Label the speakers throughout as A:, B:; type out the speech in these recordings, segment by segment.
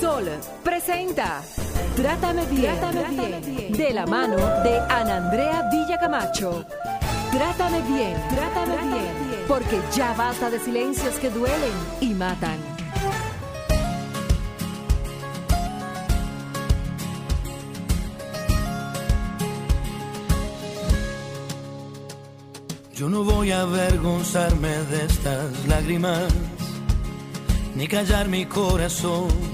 A: Sol presenta Trátame bien, bien, de la mano de Ana Andrea Villacamacho. Trátame bien, trátame, bien, porque ya basta de silencios que duelen y matan.
B: Yo no voy a avergonzarme de estas lágrimas, ni callar mi corazón,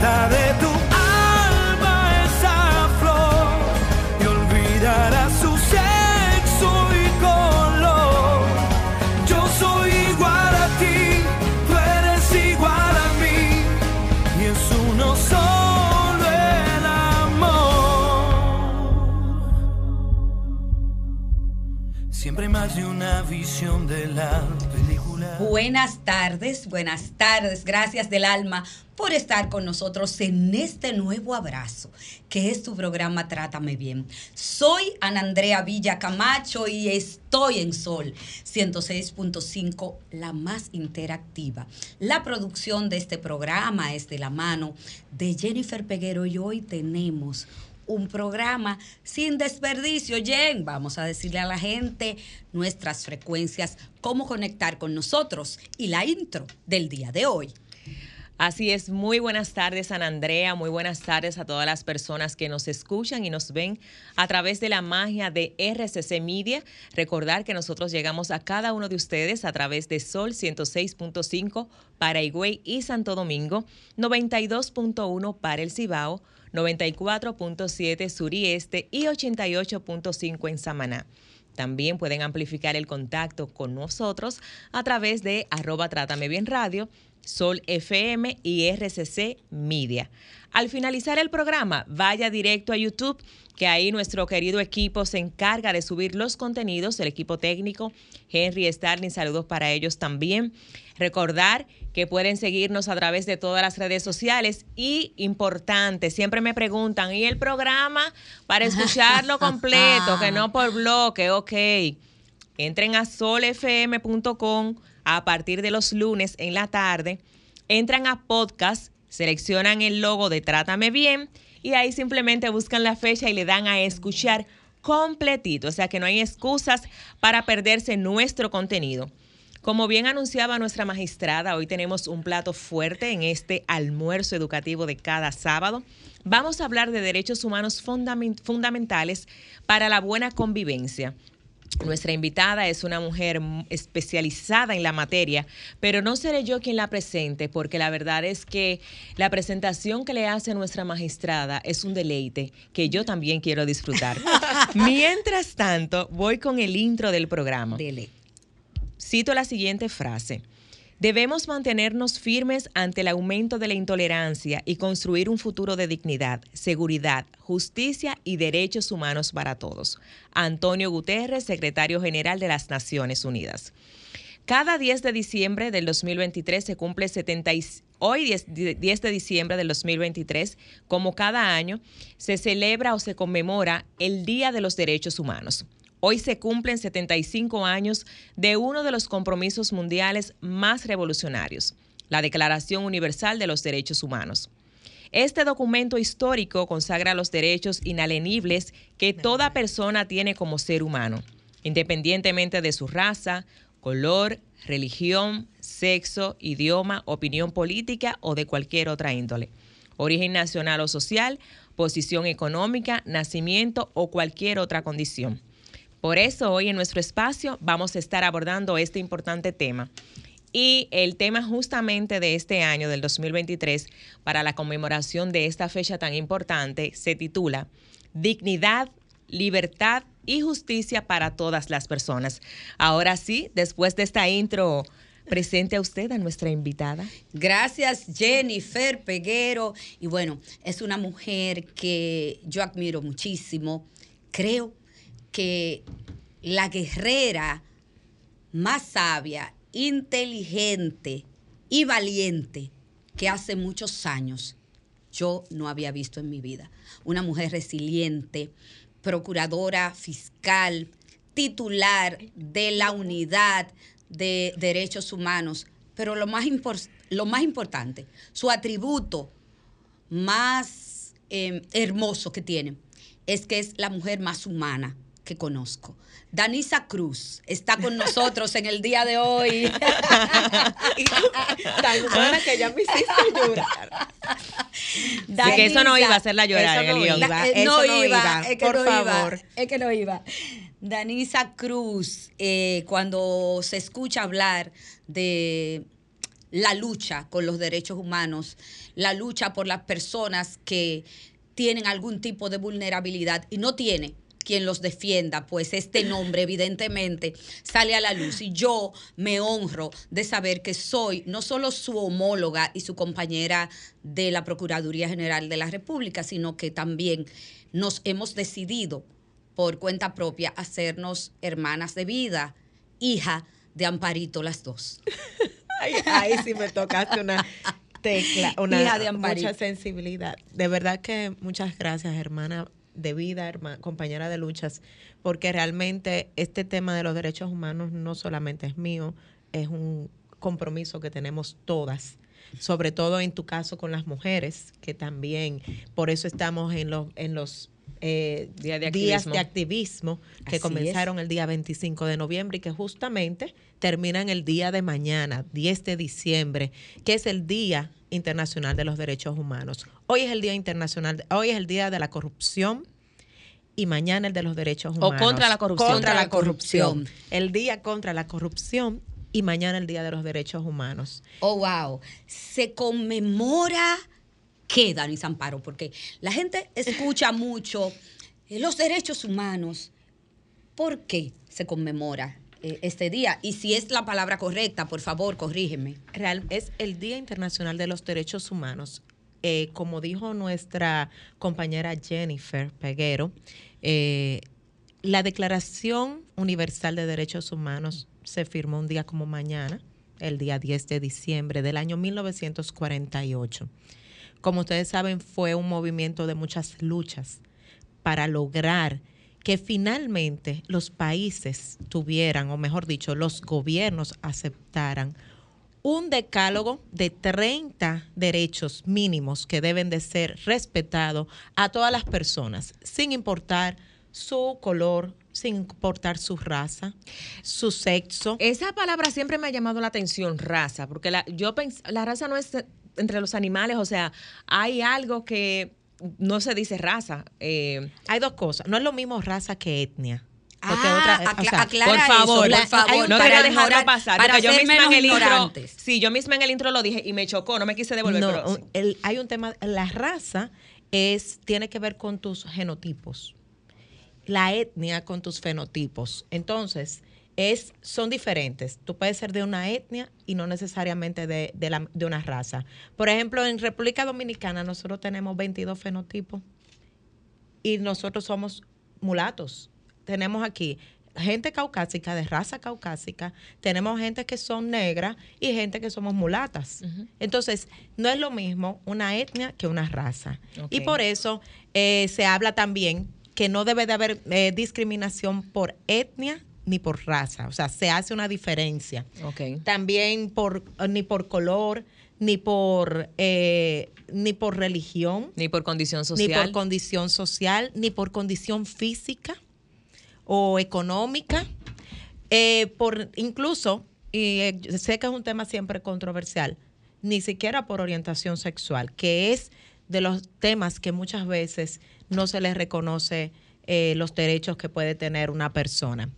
B: de tu alma esa flor y olvidarás su sexo y color. Yo soy igual a ti, tú eres igual a mí y es uno solo el amor. Siempre más de una visión de la película.
C: Buenas tardes, buenas tardes, gracias del alma por estar con nosotros en este nuevo abrazo, que es tu programa Trátame Bien. Soy Ana Andrea Villa Camacho y estoy en Sol 106.5, la más interactiva. La producción de este programa es de la mano de Jennifer Peguero y hoy tenemos un programa sin desperdicio. Jen, vamos a decirle a la gente nuestras frecuencias, cómo conectar con nosotros y la intro del día de hoy.
D: Así es, muy buenas tardes San Andrea, muy buenas tardes a todas las personas que nos escuchan y nos ven a través de la magia de RCC Media. Recordar que nosotros llegamos a cada uno de ustedes a través de Sol 106.5 para Higüey y Santo Domingo, 92.1 para el Cibao, 94.7 sur y este y 88.5 en Samaná. También pueden amplificar el contacto con nosotros a través de arroba Trátame Bien Radio Sol FM y RCC Media. Al finalizar el programa, vaya directo a YouTube, que ahí nuestro querido equipo se encarga de subir los contenidos, el equipo técnico, Henry Starling, saludos para ellos también. Recordar que pueden seguirnos a través de todas las redes sociales y importante, siempre me preguntan, ¿y el programa para escucharlo completo, que no por bloque? Ok, entren a solfm.com a partir de los lunes en la tarde, entran a podcast, seleccionan el logo de Trátame Bien y ahí simplemente buscan la fecha y le dan a escuchar completito. O sea que no hay excusas para perderse nuestro contenido. Como bien anunciaba nuestra magistrada, hoy tenemos un plato fuerte en este almuerzo educativo de cada sábado. Vamos a hablar de derechos humanos fundamentales para la buena convivencia. Nuestra invitada es una mujer especializada en la materia, pero no seré yo quien la presente, porque la verdad es que la presentación que le hace nuestra magistrada es un deleite que yo también quiero disfrutar. Mientras tanto, voy con el intro del programa.
C: Dele.
D: Cito la siguiente frase. Debemos mantenernos firmes ante el aumento de la intolerancia y construir un futuro de dignidad, seguridad, justicia y derechos humanos para todos. Antonio Guterres, secretario general de las Naciones Unidas. Cada 10 de diciembre del 2023 se cumple 70 hoy 10, 10, de diciembre del 2023, como cada año, se celebra o se conmemora el Día de los Derechos Humanos. Hoy se cumplen 75 años de uno de los compromisos mundiales más revolucionarios, la Declaración Universal de los Derechos Humanos. Este documento histórico consagra los derechos inalenibles que toda persona tiene como ser humano, independientemente de su raza, color, religión, sexo, idioma, opinión política o de cualquier otra índole, origen nacional o social, posición económica, nacimiento o cualquier otra condición. Por eso hoy en nuestro espacio vamos a estar abordando este importante tema. Y el tema justamente de este año, del 2023, para la conmemoración de esta fecha tan importante, se titula Dignidad, Libertad y Justicia para todas las personas. Ahora sí, después de esta intro presente a usted, a nuestra invitada.
C: Gracias, Jennifer Peguero. Y bueno, es una mujer que yo admiro muchísimo. Creo que la guerrera más sabia, inteligente y valiente que hace muchos años yo no había visto en mi vida. Una mujer resiliente, procuradora fiscal, titular de la unidad de derechos humanos, pero lo más, lo más importante, su atributo más eh, hermoso que tiene es que es la mujer más humana que conozco. Danisa Cruz está con nosotros en el día de hoy.
E: Tan buena que ya me hiciste llorar.
D: que eso no iba a hacerla llorar en el guion.
C: Eh, no, iba, es que por no favor. Iba, es que no iba. Danisa Cruz, eh, cuando se escucha hablar de la lucha con los derechos humanos, la lucha por las personas que tienen algún tipo de vulnerabilidad y no tiene quien los defienda, pues este nombre evidentemente sale a la luz y yo me honro de saber que soy no solo su homóloga y su compañera de la Procuraduría General de la República, sino que también nos hemos decidido por cuenta propia hacernos hermanas de vida, hija de Amparito las dos.
E: Ahí sí me tocaste una tecla, una hija de mucha sensibilidad. De verdad que muchas gracias, hermana de vida, compañera de luchas, porque realmente este tema de los derechos humanos no solamente es mío, es un compromiso que tenemos todas sobre todo en tu caso con las mujeres, que también por eso estamos en los, en los eh, días de activismo que comenzaron el día 25 de noviembre y que justamente terminan el día de mañana, 10 de diciembre, que es el Día Internacional de los Derechos Humanos. Hoy es el Día Internacional, hoy es el Día de la Corrupción y mañana el de los derechos humanos.
D: O contra la corrupción.
E: Contra la corrupción. El día contra la corrupción y mañana el día de los derechos humanos.
C: Oh, wow. Se conmemora qué, Dani Zamparo, porque la gente escucha mucho eh, los derechos humanos. ¿Por qué se conmemora eh, este día? Y si es la palabra correcta, por favor, corrígeme.
E: Real, es el Día Internacional de los Derechos Humanos. Eh, como dijo nuestra compañera Jennifer Peguero, la Declaración Universal de Derechos Humanos se firmó un día como mañana, el día 10 de diciembre del año 1948. Como ustedes saben, fue un movimiento de muchas luchas para lograr que finalmente los países tuvieran, o mejor dicho, los gobiernos aceptaran un decálogo de 30 derechos mínimos que deben de ser respetados a todas las personas, sin importar su color, sin importar su raza, su sexo.
D: Esa palabra siempre me ha llamado la atención, raza, porque la, yo la raza no es entre los animales, o sea, hay algo que no se dice raza.
E: Eh, hay dos cosas, no es lo mismo raza que etnia.
C: Porque ah, otra, por
D: favor, por favor, no quiero dejarlo pasar. Para yo misma en el intro, sí, yo misma en el intro lo dije y me chocó, no me quise devolver. No,
E: hay un tema, la raza es tiene que ver con tus genotipos, la etnia con tus fenotipos. Entonces, es, son diferentes. Tú puedes ser de una etnia y no necesariamente de, de, la, de una raza. Por ejemplo, en República Dominicana nosotros tenemos 22 fenotipos y nosotros somos mulatos tenemos aquí gente caucásica, de raza caucásica, tenemos gente que son negras y gente que somos mulatas. Entonces, no es lo mismo una etnia que una raza. Y por eso eh, se habla también que no debe de haber eh, discriminación por etnia ni por raza. O sea, se hace una diferencia. También por, ni por color, ni por eh, ni por religión,
D: ni por condición social,
E: ni por condición social, ni por condición física o económica. eh, por incluso, y eh, sé que es un tema siempre controversial, ni siquiera por orientación sexual, que es de los temas que muchas veces no se les reconoce eh, los derechos que puede tener una persona.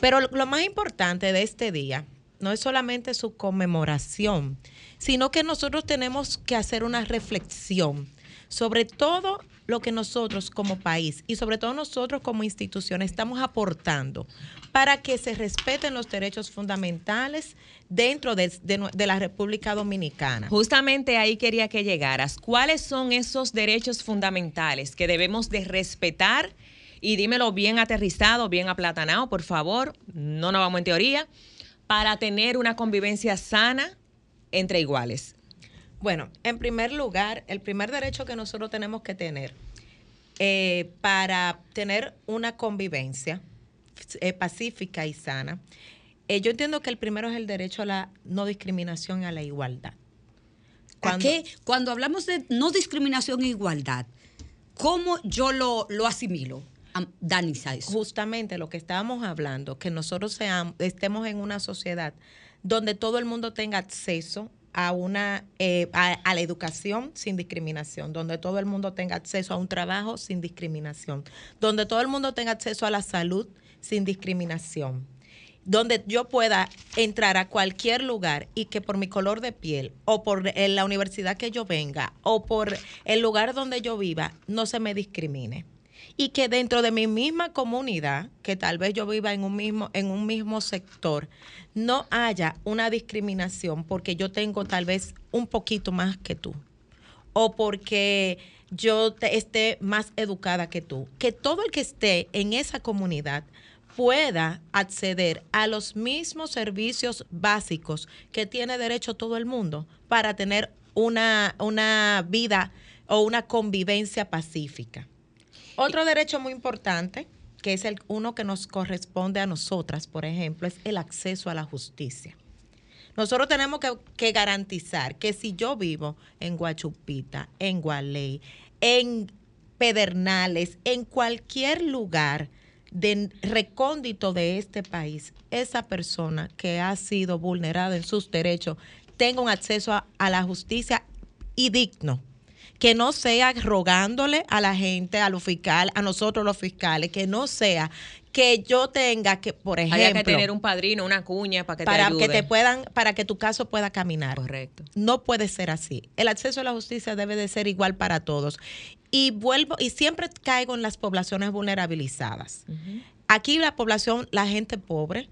E: Pero lo más importante de este día no es solamente su conmemoración, sino que nosotros tenemos que hacer una reflexión sobre todo lo que nosotros como país y sobre todo nosotros como institución estamos aportando para que se respeten los derechos fundamentales dentro de, la República Dominicana.
D: Justamente ahí quería que llegaras. ¿Cuáles son esos derechos fundamentales que debemos de respetar? Y dímelo bien aterrizado, bien aplatanado, por favor, no nos vamos en teoría, para tener una convivencia sana entre iguales.
E: Bueno, en primer lugar, el primer derecho que nosotros tenemos que tener eh, para tener una convivencia eh, pacífica y sana, eh, yo entiendo que el primero es el derecho a la no discriminación y a la igualdad.
C: Cuando, qué? Cuando hablamos de no discriminación e igualdad, ¿cómo yo lo, lo asimilo? Dani
E: Justamente lo que estábamos hablando, que nosotros estemos en una sociedad donde todo el mundo tenga acceso a una eh, a, la educación sin discriminación, donde todo el mundo tenga acceso a un trabajo sin discriminación, donde todo el mundo tenga acceso a la salud sin discriminación, donde yo pueda entrar a cualquier lugar y que por mi color de piel o por la universidad que yo venga o por el lugar donde yo viva no se me discrimine y que dentro de mi misma comunidad, que tal vez yo viva en un mismo, en un mismo sector, no haya una discriminación porque yo tengo tal vez un poquito más que tú o porque yo esté más educada que tú. Que todo el que esté en esa comunidad pueda acceder a los mismos servicios básicos que tiene derecho todo el mundo para tener una, una vida o una convivencia pacífica. Otro derecho muy importante, que es el uno que nos corresponde a nosotras, por ejemplo, es el acceso a la justicia. Nosotros tenemos que, garantizar que si yo vivo en Guachupita, en Gualey, en Pedernales, en cualquier lugar de recóndito de este país, esa persona que ha sido vulnerada en sus derechos tenga un acceso a la justicia y digno que no sea rogándole a la gente, a los fiscales, a nosotros los fiscales, que no sea que yo tenga que, por ejemplo,
D: Haya que tener un padrino, una cuña para que
E: para
D: te
E: que te puedan, para que tu caso pueda caminar.
D: Correcto.
E: No puede ser así. El acceso a la justicia debe de ser igual para todos. Y vuelvo y siempre caigo en las poblaciones vulnerabilizadas. Aquí la población, la gente pobre,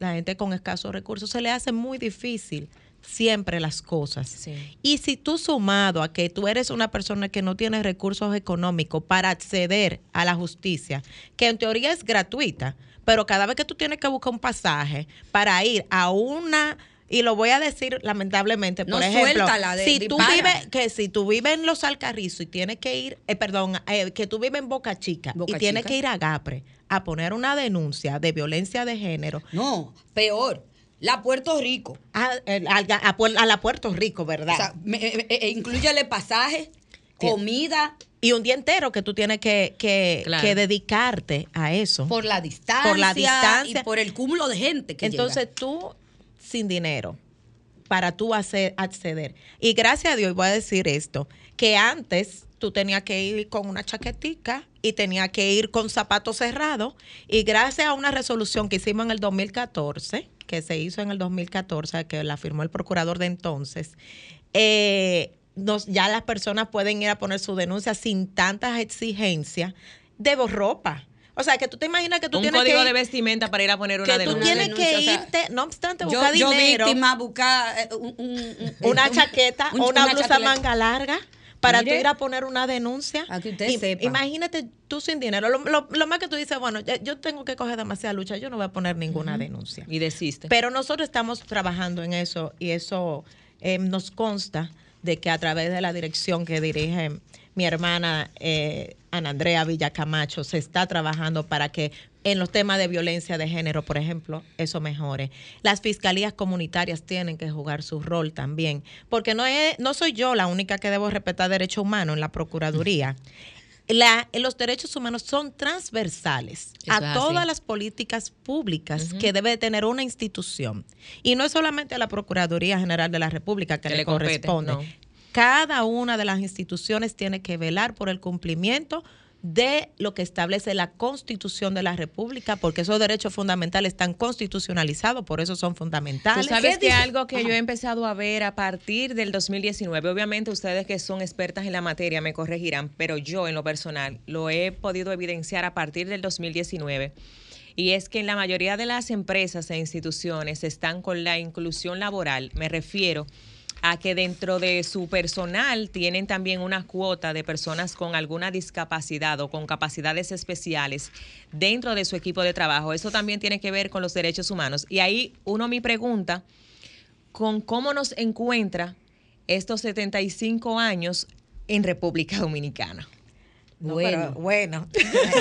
E: la gente con escasos recursos, se le hace muy difícil siempre las cosas. Y si tú sumado a que tú eres una persona que no tiene recursos económicos para acceder a la justicia, que en teoría es gratuita, pero cada vez que tú tienes que buscar un pasaje para ir a una y lo voy a decir lamentablemente, por ejemplo, si tú vives que si tú vives en Los Alcarrizos y tienes que ir, eh, perdón, eh, que tú vives en Boca Chica y tienes que ir a Gapre a poner una denuncia de violencia de género.
C: No, peor la Puerto Rico.
E: A, a, la Puerto Rico, ¿verdad? O sea,
C: eh, eh, incluyele pasaje, comida.
E: Y un día entero que tú tienes que, que, dedicarte a eso.
C: Por la distancia. Por la distancia. Y por el cúmulo de gente que
E: Entonces tú, sin dinero, para tú hacer, acceder. Y gracias a Dios, voy a decir esto, que antes tú tenías que ir con una chaquetica y tenías que ir con zapatos cerrados. Y gracias a una resolución que hicimos en el 2014, que se hizo en el 2014, que la firmó el procurador de entonces, eh, ya las personas pueden ir a poner su denuncia sin tantas exigencias de ropa. O sea, que tú te imaginas que tú tienes
D: que. Un código de vestimenta para ir a poner una denuncia.
E: Que tú tienes que irte, no obstante, buscar dinero.
C: Yo víctima, buscar eh,
E: una chaqueta o una, blusa manga larga para tú ir a poner una denuncia.
C: A que usted sepa.
E: Imagínate tú sin dinero. Lo, más que tú dices, bueno, yo tengo que coger demasiada lucha, yo no voy a poner ninguna denuncia.
D: Y desiste.
E: Pero nosotros estamos trabajando en eso y eso eh, nos consta de que a través de la dirección que dirige mi hermana eh, Ana Andrea Villacamacho se está trabajando para que en los temas de violencia de género, por ejemplo, eso mejore. Las fiscalías comunitarias tienen que jugar su rol también, porque no, es, no soy yo la única que debo respetar derechos humanos en la Procuraduría. la, los derechos humanos son transversales a todas las políticas públicas que debe tener una institución. Y no es solamente a la Procuraduría General de la República que, le, corresponde. Cada una de las instituciones tiene que velar por el cumplimiento de lo que establece la Constitución de la República, porque esos derechos fundamentales están constitucionalizados, por eso son fundamentales.
D: Tú sabes que algo que yo he empezado a ver a partir del 2019, obviamente ustedes que son expertas en la materia me corregirán, pero yo en lo personal lo he podido evidenciar a partir del 2019 y es que en la mayoría de las empresas e instituciones están con la inclusión laboral, me refiero a que dentro de su personal tienen también una cuota de personas con alguna discapacidad o con capacidades especiales dentro de su equipo de trabajo. Eso también tiene que ver con los derechos humanos. Y ahí uno me pregunta con cómo nos encuentra estos 75 años en República Dominicana.
E: bueno, bueno.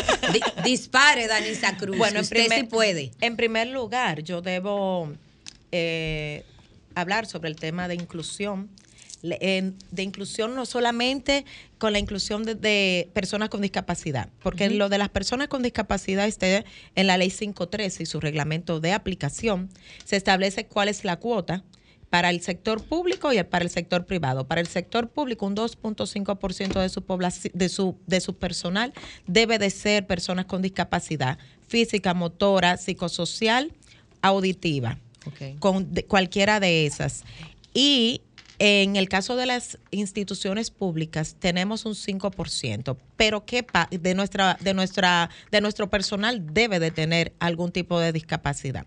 C: dispare, Danisa Cruz. Bueno, usted sí puede.
E: En primer lugar, yo debo eh, hablar sobre el tema de inclusión, de inclusión no solamente con la inclusión de, personas con discapacidad, porque lo de las personas con discapacidad esté en la ley 513 y su reglamento de aplicación, se establece cuál es la cuota para el sector público y para el sector privado. Para el sector público, un 2.5% de su población, de su, de su personal debe de ser personas con discapacidad física, motora, psicosocial, auditiva con cualquiera de esas. Y en el caso de las instituciones públicas tenemos un 5%, pero ¿qué de nuestra de nuestra de nuestro personal debe de tener algún tipo de discapacidad.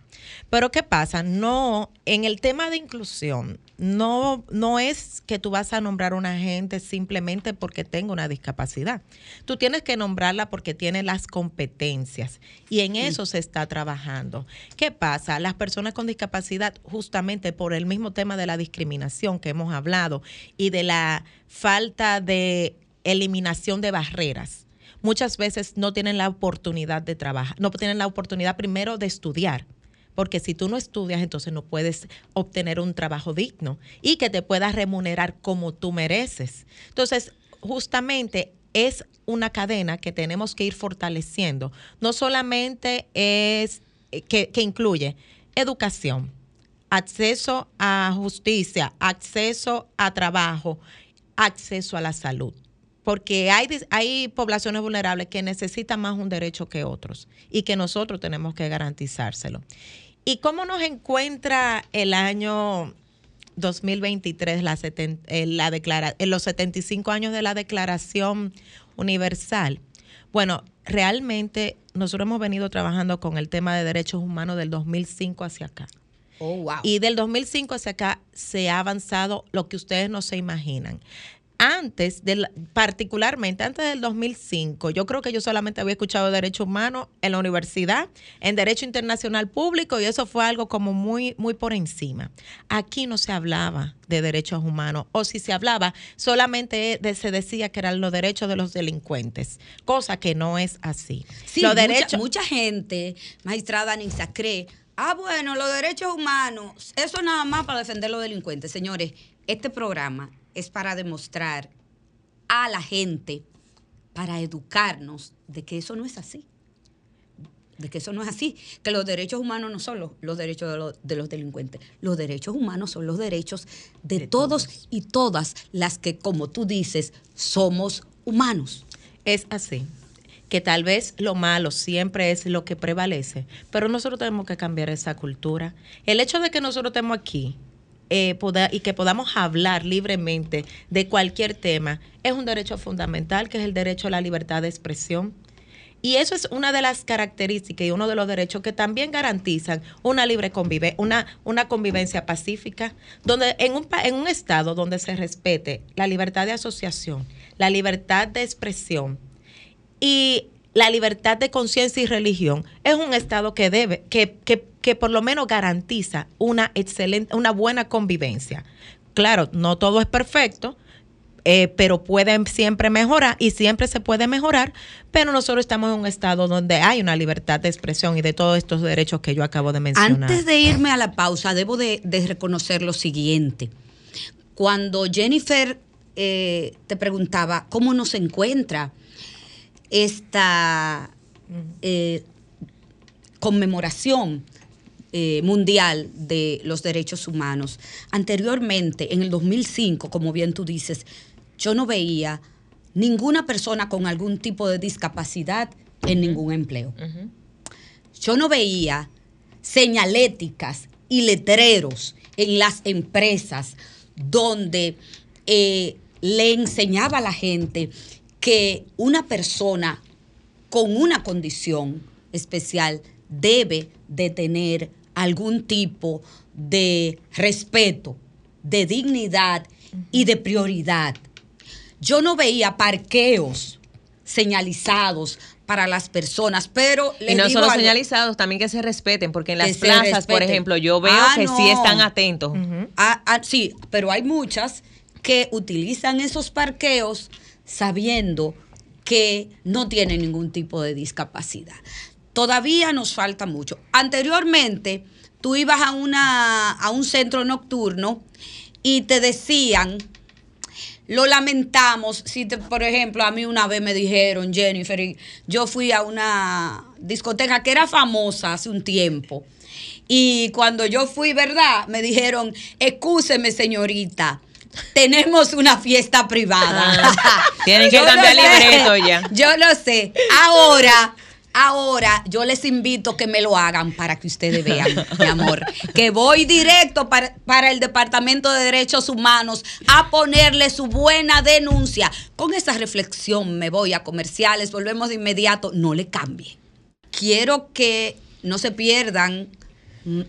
E: Pero ¿qué pasa? No en el tema de inclusión no, no es que tú vas a nombrar a una gente simplemente porque tenga una discapacidad. Tú tienes que nombrarla porque tiene las competencias y en eso se está trabajando. ¿Qué pasa? Las personas con discapacidad, justamente por el mismo tema de la discriminación que hemos hablado y de la falta de eliminación de barreras, muchas veces no tienen la oportunidad de trabajar, no tienen la oportunidad primero de estudiar porque si tú no estudias, entonces no puedes obtener un trabajo digno y que te puedas remunerar como tú mereces. Entonces, justamente es una cadena que tenemos que ir fortaleciendo. No solamente es eh, que, que incluye educación, acceso a justicia, acceso a trabajo, acceso a la salud porque hay, hay poblaciones vulnerables que necesitan más un derecho que otros y que nosotros tenemos que garantizárselo. ¿Y cómo nos encuentra el año 2023, la, eh, la declara, en los 75 años de la Declaración Universal? Bueno, realmente nosotros hemos venido trabajando con el tema de derechos humanos del 2005 hacia acá. Oh, wow. Y del 2005 hacia acá se ha avanzado lo que ustedes no se imaginan antes, del, particularmente antes del 2005, yo creo que yo solamente había escuchado derecho humano en la universidad, en derecho internacional público, y eso fue algo como muy, muy por encima. Aquí no se hablaba de derechos humanos, o si se hablaba, solamente se decía que eran los derechos de los delincuentes, cosa que no es así.
C: Sí, los derechos, mucha, gente, magistrada Anissa, cree, ah, bueno, los derechos humanos, eso nada más para defender a los delincuentes. Señores, este programa es para demostrar a la gente, para educarnos de que eso no es así. De que eso no es así, que los derechos humanos no son los, derechos de los, delincuentes, los derechos humanos son los derechos de, todos, todos y todas las que, como tú dices, somos humanos.
E: Es así que tal vez lo malo siempre es lo que prevalece, pero nosotros tenemos que cambiar esa cultura. El hecho de que nosotros estemos aquí eh, y que podamos hablar libremente de cualquier tema es un derecho fundamental, que es el derecho a la libertad de expresión. Y eso es una de las características y uno de los derechos que también garantizan una libre convivencia, una, una convivencia pacífica, donde en un, en un estado donde se respete la libertad de asociación, la libertad de expresión y la libertad de conciencia y religión, es un estado que debe, que, que que por lo menos garantiza una excelente, una buena convivencia. Claro, no todo es perfecto, eh, pero pueden siempre mejorar y siempre se puede mejorar, pero nosotros estamos en un estado donde hay una libertad de expresión y de todos estos derechos que yo acabo de mencionar.
C: Antes de irme a la pausa, debo de, reconocer lo siguiente. Cuando Jennifer eh, te preguntaba cómo nos encuentra, esta eh, conmemoración eh, mundial de los derechos humanos. Anteriormente, en el 2005, como bien tú dices, yo no veía ninguna persona con algún tipo de discapacidad en ningún empleo. Yo no veía señaléticas y letreros en las empresas donde eh, le enseñaba a la gente que una persona con una condición especial debe de tener algún tipo de respeto, de dignidad y de prioridad. Yo no veía parqueos señalizados para las personas, pero
D: y no solo señalizados, también que se respeten, porque en las plazas, por ejemplo, yo veo ah, que sí están atentos.
C: Ah, ah, sí, pero hay muchas que utilizan esos parqueos sabiendo que no tienen ningún tipo de discapacidad todavía nos falta mucho. Anteriormente, tú ibas a, una, a un centro nocturno y te decían, lo lamentamos, si por ejemplo a mí una vez me dijeron, Jennifer, yo fui a una discoteca que era famosa hace un tiempo. Y cuando yo fui, ¿verdad? Me dijeron, excúseme señorita, tenemos una fiesta privada.
D: Ah, tienen que cambiar libreto ya.
C: Yo lo sé. Ahora Ahora yo les invito que me lo hagan para que ustedes vean, mi amor, que voy directo para, el Departamento de Derechos Humanos a ponerle su buena denuncia. Con esa reflexión me voy a comerciales, volvemos de inmediato, no le cambie. Quiero que no se pierdan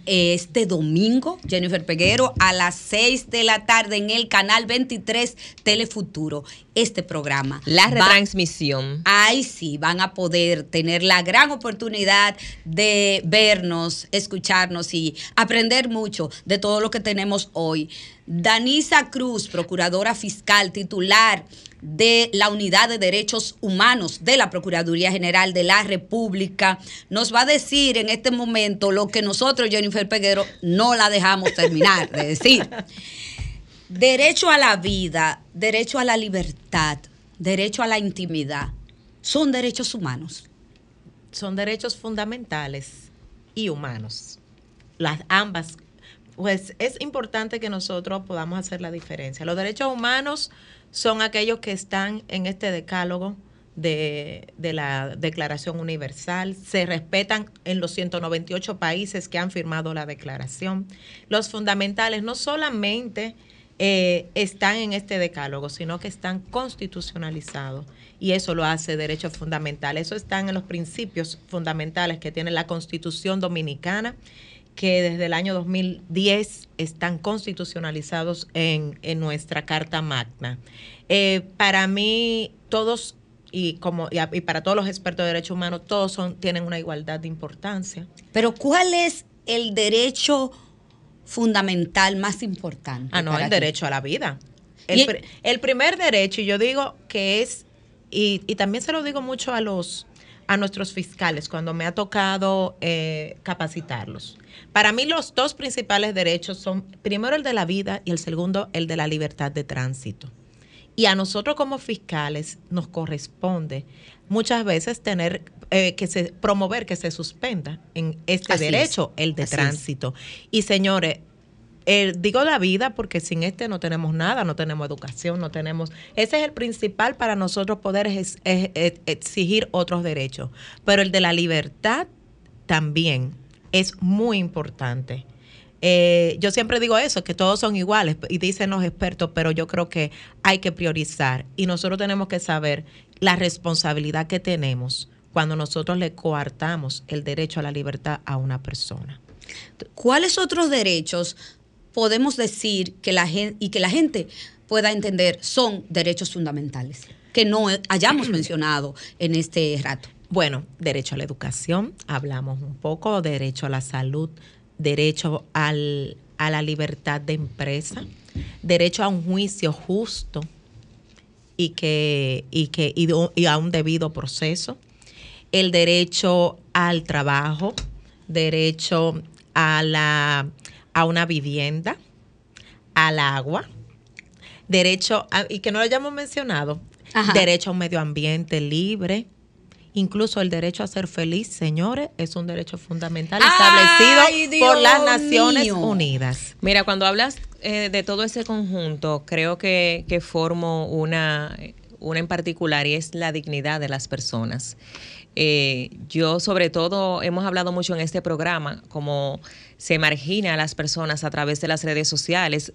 C: este domingo, Jennifer Peguero, a las 6 de la tarde en el canal 23 Telefuturo. Este programa.
D: La retransmisión.
C: Ahí sí, van a poder tener la gran oportunidad de vernos, escucharnos y aprender mucho de todo lo que tenemos hoy. Danisa Cruz, procuradora fiscal titular de la Unidad de Derechos Humanos de la Procuraduría General de la República, nos va a decir en este momento lo que nosotros, Jennifer Peguero, no la dejamos terminar de decir. Derecho a la vida, derecho a la libertad, derecho a la intimidad, son derechos humanos.
E: Son derechos fundamentales y humanos. Las ambas. Pues es importante que nosotros podamos hacer la diferencia. Los derechos humanos son aquellos que están en este decálogo de, la Declaración Universal, se respetan en los 198 países que han firmado la declaración. Los fundamentales no solamente eh, están en este decálogo, sino que están constitucionalizados y eso lo hace derecho fundamental. Eso están en los principios fundamentales que tiene la Constitución Dominicana que desde el año 2010 están constitucionalizados en, nuestra Carta Magna. Eh, para mí, todos y como y, para todos los expertos de derechos humanos, todos son, tienen una igualdad de importancia.
C: Pero ¿cuál es el derecho fundamental más importante?
E: Ah, no, el derecho a la vida. El, el, primer derecho, y yo digo que es, y, y también se lo digo mucho a los a nuestros fiscales cuando me ha tocado eh, capacitarlos. Para mí los dos principales derechos son primero el de la vida y el segundo el de la libertad de tránsito. Y a nosotros como fiscales nos corresponde muchas veces tener eh, que se promover que se suspenda en este derecho el de tránsito. Y señores, digo la vida porque sin este no tenemos nada, no tenemos educación, no tenemos... Ese es el principal para nosotros poder exigir otros derechos. Pero el de la libertad también es muy importante. Eh, yo siempre digo eso, que todos son iguales, y dicen los expertos, pero yo creo que hay que priorizar y nosotros tenemos que saber la responsabilidad que tenemos cuando nosotros le coartamos el derecho a la libertad a una persona.
C: ¿Cuáles otros derechos podemos decir que la gente y que la gente pueda entender son derechos fundamentales que no hayamos mencionado en este rato.
E: Bueno, derecho a la educación, hablamos un poco, derecho a la salud, derecho al, a la libertad de empresa, derecho a un juicio justo y, que, y, que, y a un debido proceso, el derecho al trabajo, derecho a la a una vivienda, al agua, derecho, y que no lo hayamos mencionado, derecho a un medio ambiente libre, Incluso el derecho a ser feliz, señores, es un derecho fundamental establecido por las Naciones
C: mío.
E: Unidas.
D: Mira, cuando hablas eh, de todo ese conjunto, creo que, que formo una, una en particular y es la dignidad de las personas. Eh, yo sobre todo hemos hablado mucho en este programa como se margina a las personas a través de las redes sociales.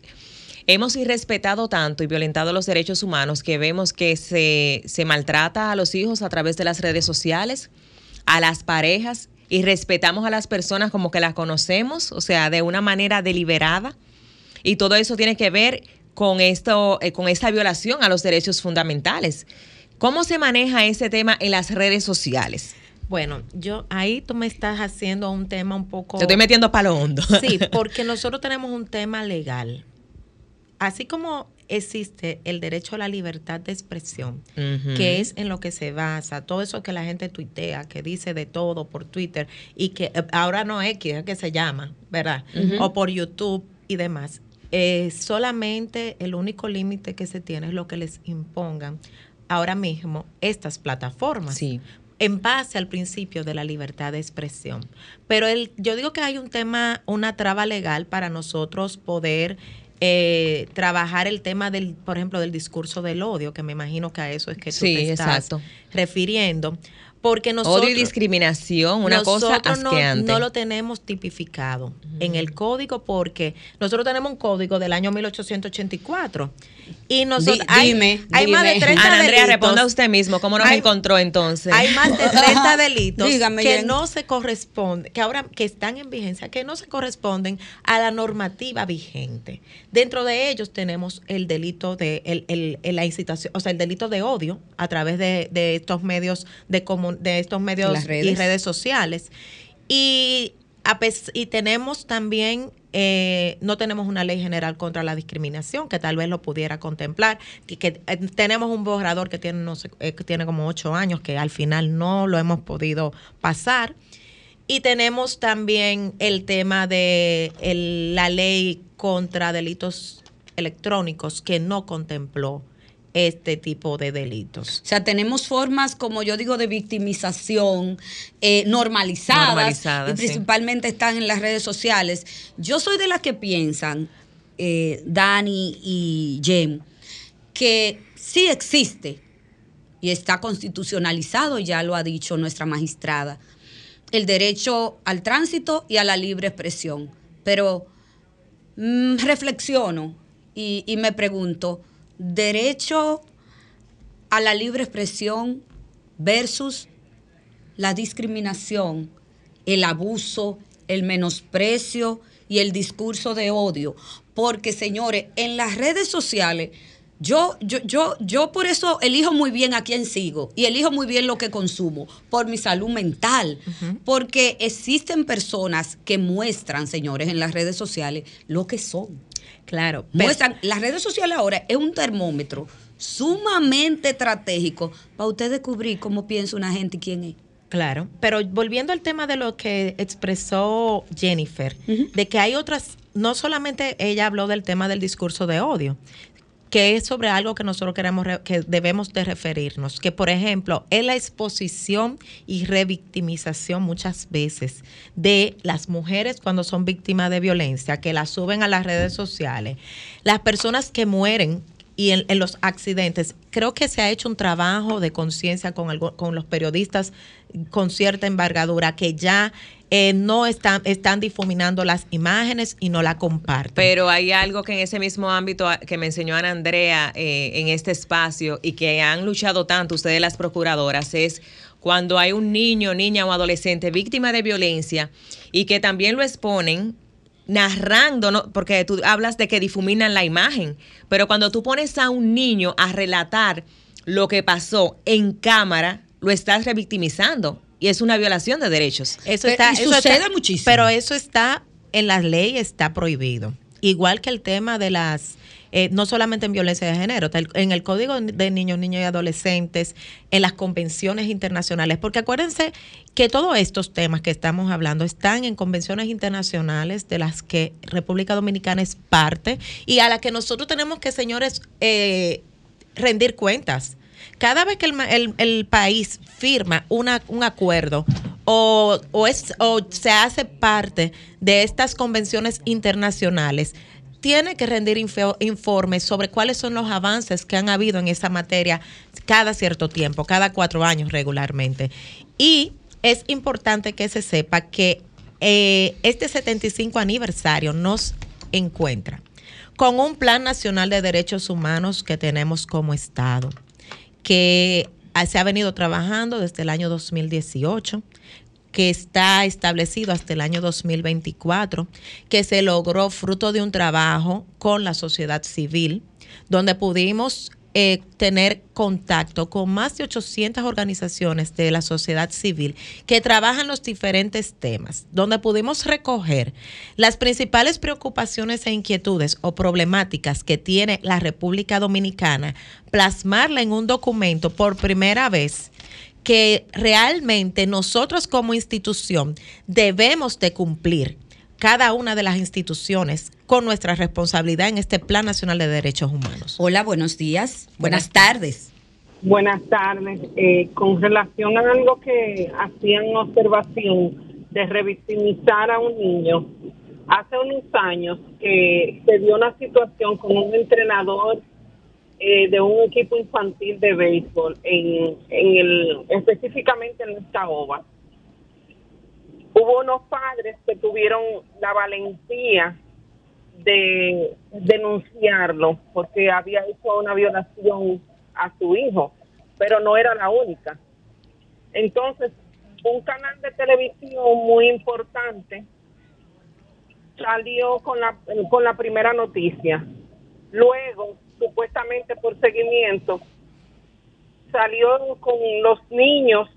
D: Hemos irrespetado tanto y violentado los derechos humanos que vemos que se, se maltrata a los hijos a través de las redes sociales, a las parejas, y respetamos a las personas como que las conocemos, o sea, de una manera deliberada. Y todo eso tiene que ver con, esto, eh, con esta violación a los derechos fundamentales. ¿Cómo se maneja ese tema en las redes sociales?
E: Bueno, yo ahí tú me estás haciendo un tema un poco...
D: Te estoy metiendo palo hondo.
E: Sí, porque nosotros tenemos un tema legal. Así como existe el derecho a la libertad de expresión, que es en lo que se basa, todo eso que la gente tuitea, que dice de todo por Twitter y que eh, ahora no X, es que se llama, ¿verdad? O por YouTube y demás. Eh, solamente el único límite que se tiene es lo que les impongan ahora mismo estas plataformas
D: Sí.
E: En base al principio de la libertad de expresión. Pero el, yo digo que hay un tema, una traba legal para nosotros poder eh, trabajar el tema del, por ejemplo, del discurso del odio, que me imagino que a eso es que tú
D: Sí,
E: te estás
D: exacto.
E: refiriendo. Porque nosotros,
D: Odio y discriminación, una cosa
E: no, no lo tenemos tipificado en el código porque nosotros tenemos un código del año 1884 y nosotros hay,
C: dime,
E: hay más de
C: dime.
E: 30
D: Ana Andrea,
E: delitos.
D: responda usted mismo, ¿cómo nos
E: Hay-
D: encontró entonces?
E: Hay más de 30 delitos
C: Dígame,
E: que
C: Jen.
E: no se corresponden, que ahora que están en vigencia, que no se corresponden a la normativa vigente. Dentro de ellos tenemos el delito de el, el- el- la incitación, o sea, el delito de odio a través de, de estos medios de comun- de estos medios y
C: redes.
E: sociales. Y y tenemos también eh, no tenemos una ley general contra la discriminación que tal vez lo pudiera contemplar que, que, eh, tenemos un borrador que tiene no sé, eh, que tiene como ocho años que al final no lo hemos podido pasar. Y tenemos también el tema de la ley contra delitos electrónicos que no contempló este tipo de delitos.
C: O sea, tenemos formas, como yo digo, de victimización eh, normalizadas,
D: Normalizadas,
C: y
D: sí.
C: principalmente están en las redes sociales. Yo soy de las que piensan, eh, Dani y Jem, que sí existe y está constitucionalizado, ya lo ha dicho nuestra magistrada, el derecho al tránsito y a la libre expresión. Pero mm, reflexiono y, y me pregunto, derecho a la libre expresión versus la discriminación, el abuso, el menosprecio y el discurso de odio. Porque, señores, en las redes sociales, yo, yo, yo, yo por eso elijo muy bien a quién sigo y elijo muy bien lo que consumo, por mi salud mental. Porque existen personas que muestran, señores, en las redes sociales lo que son.
E: Claro, pero-
C: Muestran, las redes sociales ahora es un termómetro sumamente estratégico para usted descubrir cómo piensa una gente y quién es.
E: Claro, pero volviendo al tema de lo que expresó Jennifer, de que hay otras, no solamente ella habló del tema del discurso de odio, que es sobre algo que nosotros queremos, re- que debemos de referirnos, que por ejemplo es la exposición y revictimización muchas veces de las mujeres cuando son víctimas de violencia, que las suben a las redes sociales, las personas que mueren y en, los accidentes. Creo que se ha hecho un trabajo de conciencia con, algo- con los periodistas con cierta envergadura que ya eh, no están, están difuminando las imágenes y no la comparten.
D: Pero hay algo que en ese mismo ámbito a- que me enseñó Ana Andrea eh, en este espacio y que han luchado tanto ustedes las procuradoras es cuando hay un niño, niña o adolescente víctima de violencia y que también lo exponen narrando, ¿no? porque tú hablas de que difuminan la imagen, pero cuando tú pones a un niño a relatar lo que pasó en cámara, lo estás revictimizando y es una violación de derechos.
E: Eso está,
C: y
E: eso
C: sucede
E: está-
C: muchísimo.
E: Pero eso está en las leyes, está prohibido. Igual que el tema de las, eh, no solamente en violencia de género, el- en el Código de Niños, Niños y Adolescentes, en las convenciones internacionales, porque acuérdense que todos estos temas que estamos hablando están en convenciones internacionales de las que República Dominicana es parte y a las que nosotros tenemos que, señores, eh, rendir cuentas. cada vez que el, país firma una, un acuerdo o, o, es, o se hace parte de estas convenciones internacionales, tiene que rendir informes sobre cuáles son los avances que han habido en esa materia cada cierto tiempo, cada cuatro años regularmente. Y es importante que se sepa que eh, este 75 aniversario nos encuentra con un Plan Nacional de Derechos Humanos que tenemos como Estado, que se ha venido trabajando desde el año 2018 que está establecido hasta el año 2024, que se logró fruto de un trabajo con la sociedad civil, donde pudimos eh, tener contacto con más de 800 organizaciones de la sociedad civil que trabajan los diferentes temas, donde pudimos recoger las principales preocupaciones e inquietudes o problemáticas que tiene la República Dominicana, plasmarla en un documento por primera vez que realmente nosotros como institución debemos de cumplir cada una de las instituciones con nuestra responsabilidad en este Plan Nacional de Derechos Humanos.
C: Hola, buenos días, buenas, tardes.
F: Buenas tardes. Eh, con relación a algo que hacían observación de revictimizar a un niño, hace unos años que se dio una situación con un entrenador eh, de un equipo infantil de béisbol en, en el específicamente en esta ova. Hubo unos padres que tuvieron la valentía de denunciarlo porque había hecho una violación a su hijo, pero no era la única. Entonces, un canal de televisión muy importante salió con la, con la primera noticia. Luego supuestamente por seguimiento, salió con los niños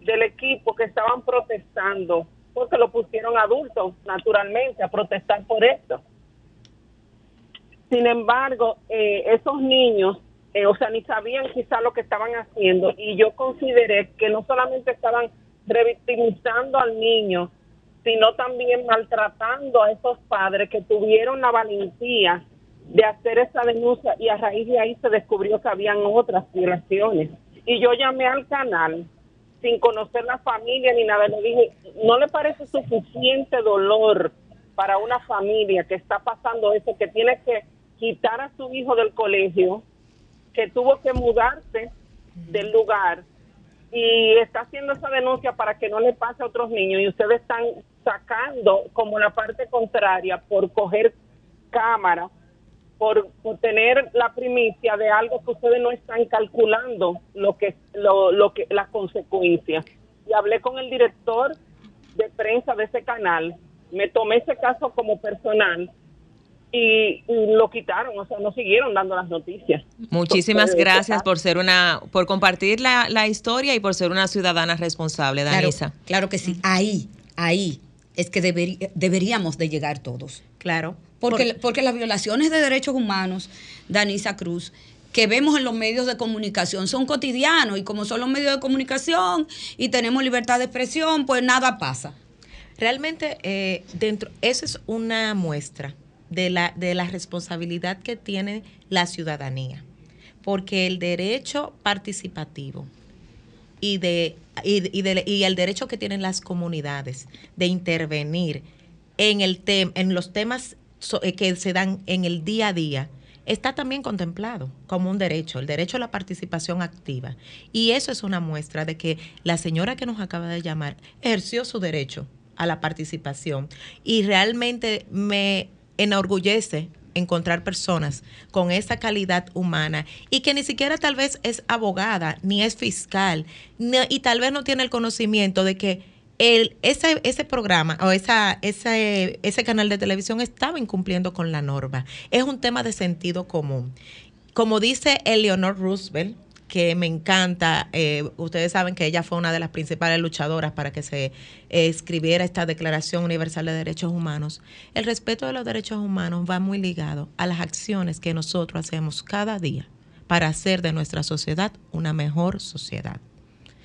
F: del equipo que estaban protestando, porque lo pusieron adultos, naturalmente, a protestar por esto. Sin embargo, eh, esos niños, eh, o sea, ni sabían quizá lo que estaban haciendo y yo consideré que no solamente estaban revictimizando al niño, sino también maltratando a esos padres que tuvieron la valentía de hacer esa denuncia y a raíz de ahí se descubrió que habían otras violaciones. Y yo llamé al canal sin conocer la familia ni nada, le dije, ¿no le parece suficiente dolor para una familia que está pasando eso, que tiene que quitar a su hijo del colegio, que tuvo que mudarse del lugar y está haciendo esa denuncia para que no le pase a otros niños y ustedes están sacando como la parte contraria por coger cámara por, tener la primicia de algo que ustedes no están calculando lo que lo, lo que las consecuencias. Y hablé con el director de prensa de ese canal, me tomé ese caso como personal y, lo quitaron, o sea, no siguieron dando las noticias.
D: Muchísimas gracias por ser una, por compartir la, la, historia y por ser una ciudadana responsable, Danisa.
C: Claro, claro que sí, ahí, ahí es que deberíamos de llegar todos.
E: Claro.
C: Porque, porque las violaciones de derechos humanos, Danisa Cruz, que vemos en los medios de comunicación son cotidianos y como son los medios de comunicación y tenemos libertad de expresión, pues nada pasa.
E: Realmente, eh, dentro, esa es una muestra de la, de la responsabilidad que tiene la ciudadanía, porque el derecho participativo y, de, y, de, y el derecho que tienen las comunidades de intervenir en, el en los temas que se dan en el día a día, está también contemplado como un derecho, el derecho a la participación activa. Y eso es una muestra de que la señora que nos acaba de llamar ejerció su derecho a la participación y realmente me enorgullece encontrar personas con esa calidad humana y que ni siquiera tal vez es abogada ni es fiscal y tal vez no tiene el conocimiento de que el, ese, ese programa o esa, ese, ese canal de televisión estaba incumpliendo con la norma. Es un tema de sentido común. Como dice Eleanor Roosevelt, que me encanta. Eh, ustedes saben que ella fue una de las principales luchadoras para que se eh, escribiera esta Declaración Universal de Derechos Humanos. El respeto de los derechos humanos va muy ligado a las acciones que nosotros hacemos cada día para hacer de nuestra sociedad una mejor sociedad.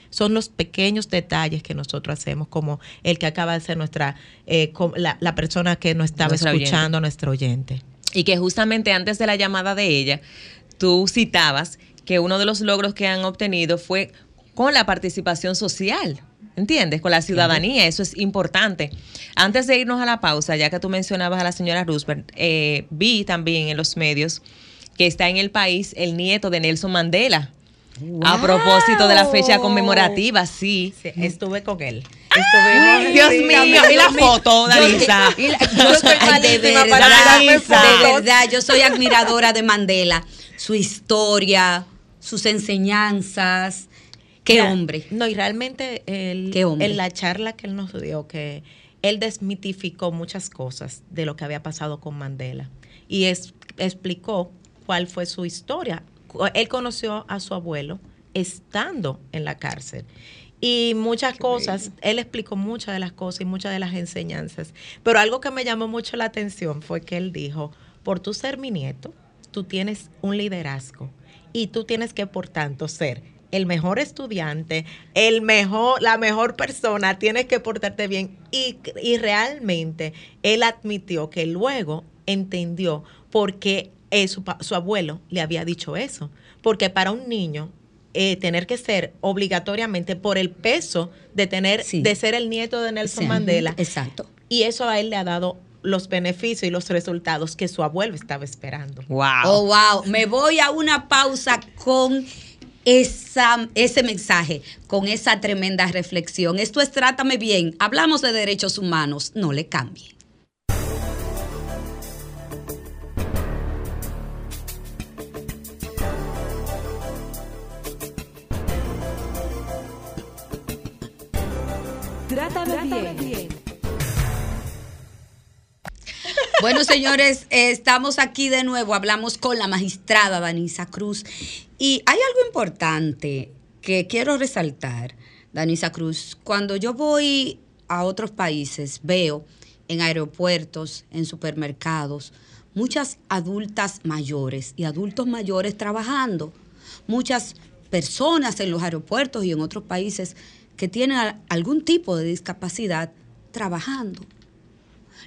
E: Son los pequeños detalles que nosotros hacemos, como el que acaba de ser nuestra, eh, la, persona que nos estaba escuchando, nuestro oyente.
D: Y que justamente antes de la llamada de ella, tú citabas que uno de los logros que han obtenido fue con la participación social. ¿Entiendes? Con la ciudadanía, eso es importante. Antes de irnos a la pausa, ya que tú mencionabas a la señora Roosevelt, eh, vi también en los medios que está en el país el nieto de Nelson Mandela. A propósito de la fecha conmemorativa, sí.
E: estuve con él.
D: Dios mío, y la foto, Danisa.
C: Yo, soy de verdad, de verdad, yo soy admiradora de Mandela. Su historia, sus enseñanzas. Qué hombre.
E: No, y realmente él, en la charla que él nos dio, que él desmitificó muchas cosas de lo que había pasado con Mandela. Y es, explicó cuál fue su historia él conoció a su abuelo estando en la cárcel. Y muchas cosas, él explicó muchas de las cosas y muchas de las enseñanzas. Pero algo que me llamó mucho la atención fue que él dijo, por tu ser mi nieto, tú tienes un liderazgo y tú tienes que, por tanto, ser el mejor estudiante, el mejor, la mejor persona, tienes que portarte bien. Y, y realmente él admitió que luego entendió por qué eh, su, abuelo le había dicho eso. Porque para un niño, eh, tener que ser obligatoriamente por el peso de tener, de ser el nieto de Nelson Mandela.
C: Exacto.
E: Y eso a él le ha dado los beneficios y los resultados que su abuelo estaba esperando.
C: Wow. Oh, wow. Me voy a una pausa con esa, ese mensaje, con esa tremenda reflexión. Esto es Trátame Bien. Hablamos de derechos humanos. No le cambie. Bien. Bueno, señores, estamos aquí de nuevo. Hablamos con la magistrada Danisa Cruz. Y hay algo importante que quiero resaltar, Danisa Cruz. Cuando yo voy a otros países, veo en aeropuertos, en supermercados, muchas adultas mayores y adultos mayores trabajando. Muchas personas en los aeropuertos y en otros países que tienen algún tipo de discapacidad trabajando.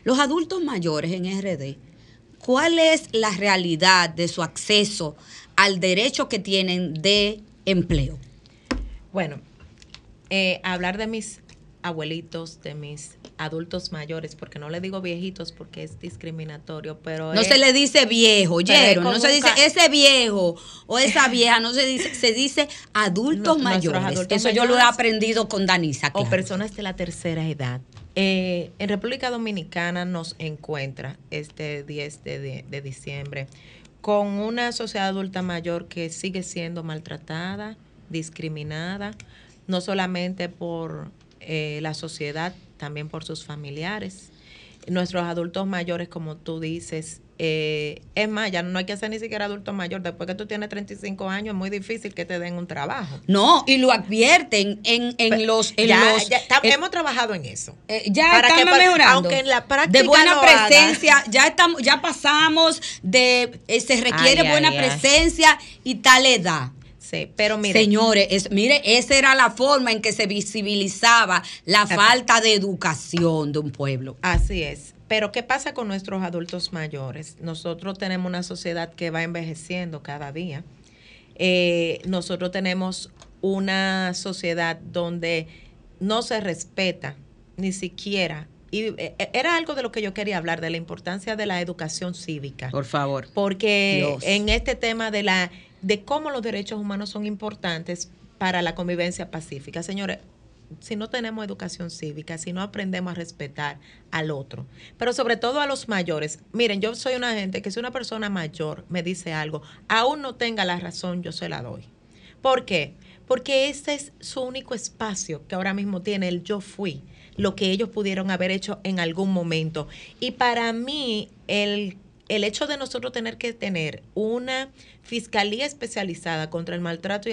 C: Los adultos mayores en RD, ¿cuál es la realidad de su acceso al derecho que tienen de empleo?
E: Bueno, eh, hablar de mis abuelitos, de mis adultos mayores, porque no le digo viejitos porque es discriminatorio, pero...
C: No se le dice viejo, oyeron, no se dice ese viejo o esa vieja, no se dice, se dice adultos mayores. Eso yo lo he aprendido con Danisa.
E: O personas de la tercera edad. Eh, en República Dominicana nos encuentra este 10 de, de diciembre con una sociedad adulta mayor que sigue siendo maltratada, discriminada, no solamente por eh, la sociedad, también por sus familiares. Nuestros adultos mayores, como tú dices, eh, es más, ya no hay que ser ni siquiera adulto mayor. Después que tú tienes 35 años, es muy difícil que te den un trabajo.
C: No, y lo advierten en, en los. En
E: ya,
C: los
E: hemos trabajado en eso.
C: Eh, ya estamos mejorando.
E: Aunque en la práctica.
C: De buena presencia, ya estamos, ya pasamos de. se requiere buena presencia y tal edad
E: pero mire.
C: Señores, mire, esa era la forma en que se visibilizaba la falta de educación de un pueblo.
E: Así es. Pero ¿qué pasa con nuestros adultos mayores? Nosotros tenemos una sociedad que va envejeciendo cada día. Eh, nosotros tenemos una sociedad donde no se respeta ni siquiera y eh, era algo de lo que yo quería hablar, de la importancia de la educación cívica.
C: Por favor.
E: Porque en este tema de la de cómo los derechos humanos son importantes para la convivencia pacífica. Señores, si no tenemos educación cívica, si no aprendemos a respetar al otro, pero sobre todo a los mayores. Miren, yo soy una gente que si una persona mayor me dice algo, aún no tenga la razón, yo se la doy. ¿Por qué? Porque ese es su único espacio que ahora mismo tiene el yo fui, lo que ellos pudieron haber hecho en algún momento. Y para mí, el el hecho de nosotros tener que tener una fiscalía especializada contra el maltrato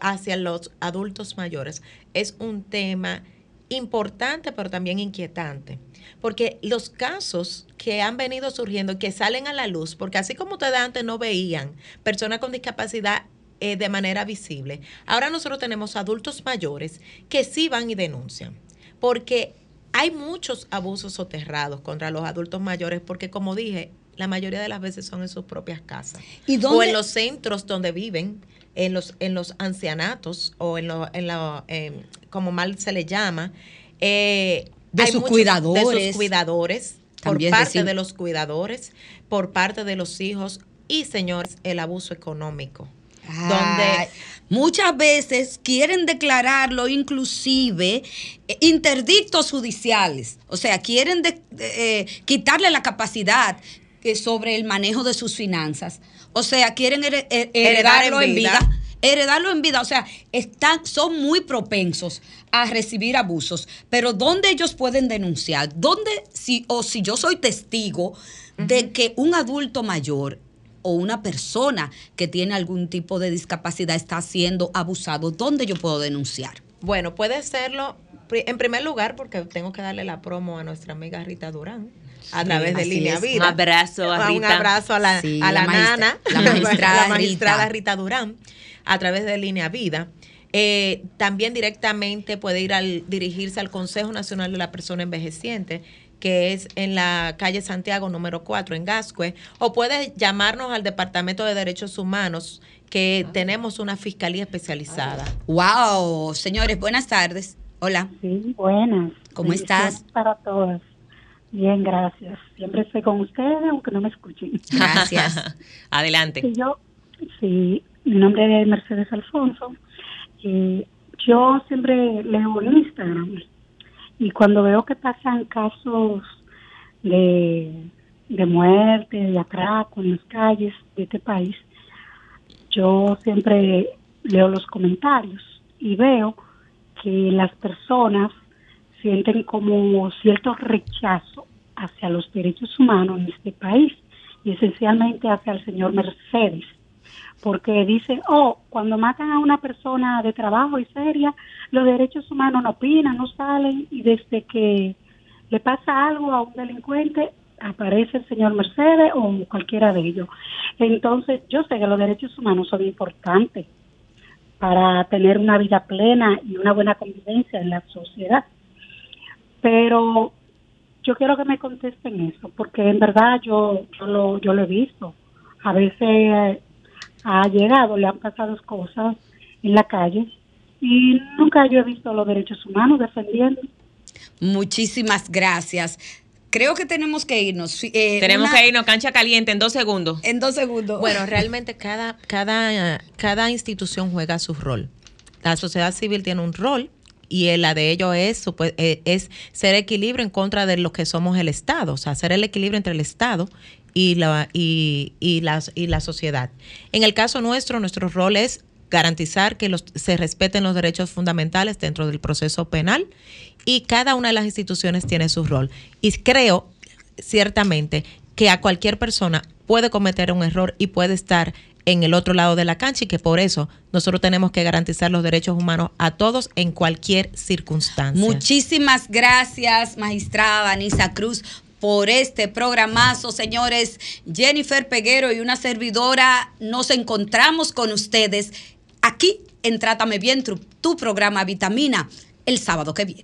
E: hacia los adultos mayores es un tema importante, pero también inquietante. Porque los casos que han venido surgiendo, que salen a la luz, porque así como ustedes antes no veían personas con discapacidad eh, de manera visible, ahora nosotros tenemos adultos mayores que sí van y denuncian. Porque hay muchos abusos soterrados contra los adultos mayores, porque como dije, la mayoría de las veces son en sus propias casas. ¿Y O en los centros donde viven en los, en los ancianatos o en, lo, en lo, em, como mal se le llama, eh,
C: De
E: hay
C: sus
E: muchos-
C: cuidadores.
E: De sus cuidadores,
C: También
E: por parte de los cuidadores, por parte de los hijos y, señores, el abuso económico.
C: Ay,
E: donde
C: muchas veces quieren declararlo inclusive eh, interdictos judiciales, o sea, quieren de- eh, quitarle la capacidad eh, sobre el manejo de sus finanzas, o sea, quieren here- her-
E: Heredar
C: heredarlo
E: en
C: en
E: vida.
C: vida. Heredarlo en vida, o sea, están, son muy propensos a recibir abusos, pero ¿dónde ellos pueden denunciar? ¿Dónde, si, o si yo soy testigo de que un adulto mayor o una persona que tiene algún tipo de discapacidad está siendo abusado, ¿dónde yo puedo denunciar?
E: Bueno, puede hacerlo en primer lugar porque tengo que darle la promo a nuestra amiga Rita Durán a través de Línea
C: es.
E: Vida.
D: Un abrazo a
E: Un
D: Rita.
E: abrazo a la,
C: Sí,
E: a la, nana,
C: la magistrada
E: la magistrada
C: Rita.
E: Rita Durán a través de Línea Vida. Eh, también directamente puede ir al dirigirse al Consejo Nacional de la Persona Envejeciente, que es en la calle Santiago número 4 en Gascue, o puede llamarnos al Departamento de Derechos Humanos, que tenemos una fiscalía especializada.
C: Wow, señores, buenas tardes. Hola.
G: Sí, buenas.
C: ¿Cómo estás?
G: Para todas. Bien, gracias. Siempre estoy con ustedes, aunque no me escuchen.
C: Gracias.
D: Adelante.
G: Sí, yo, sí, mi nombre es Mercedes Alfonso. Y yo siempre leo en Instagram y cuando veo que pasan casos de, de muerte, de atraco en las calles de este país, yo siempre leo los comentarios y veo que las personas sienten como cierto rechazo hacia los derechos humanos en este país y esencialmente hacia el señor Mercedes porque dicen, oh, cuando matan a una persona de trabajo y seria, los derechos humanos no opinan, no salen, y desde que le pasa algo a un delincuente, aparece el señor Mercedes o cualquiera de ellos. Entonces, yo sé que los derechos humanos son importantes para tener una vida plena y una buena convivencia en la sociedad, pero yo quiero que me contesten eso, porque en verdad yo, yo, lo, yo lo he visto. A veces eh, ha llegado, le han pasado cosas en la calle y nunca yo he visto los derechos humanos defendiendo.
C: Muchísimas gracias. Creo que tenemos que irnos. Eh,
D: Tenemos
C: una-
D: que irnos cancha caliente en dos segundos.
C: En dos segundos.
E: Bueno, realmente cada, cada, cada institución juega su rol. La sociedad civil tiene un rol y el- la de ello es, eh, es ser equilibrio en contra de lo que somos el Estado, o sea, hacer el equilibrio entre el Estado y la, y, y las, y la sociedad. En el caso nuestro, nuestro rol es garantizar que los, se respeten los derechos fundamentales dentro del proceso penal y cada una de las instituciones tiene su rol. Y creo ciertamente que a cualquier persona puede cometer un error y puede estar en el otro lado de la cancha y que por eso nosotros tenemos que garantizar los derechos humanos a todos en cualquier circunstancia.
C: Muchísimas gracias, magistrada Anisa Cruz, por este programazo, señores. Jennifer Peguero y una servidora, nos encontramos con ustedes aquí en Trátame Bien, tu, tu programa Vitamina, el sábado que viene.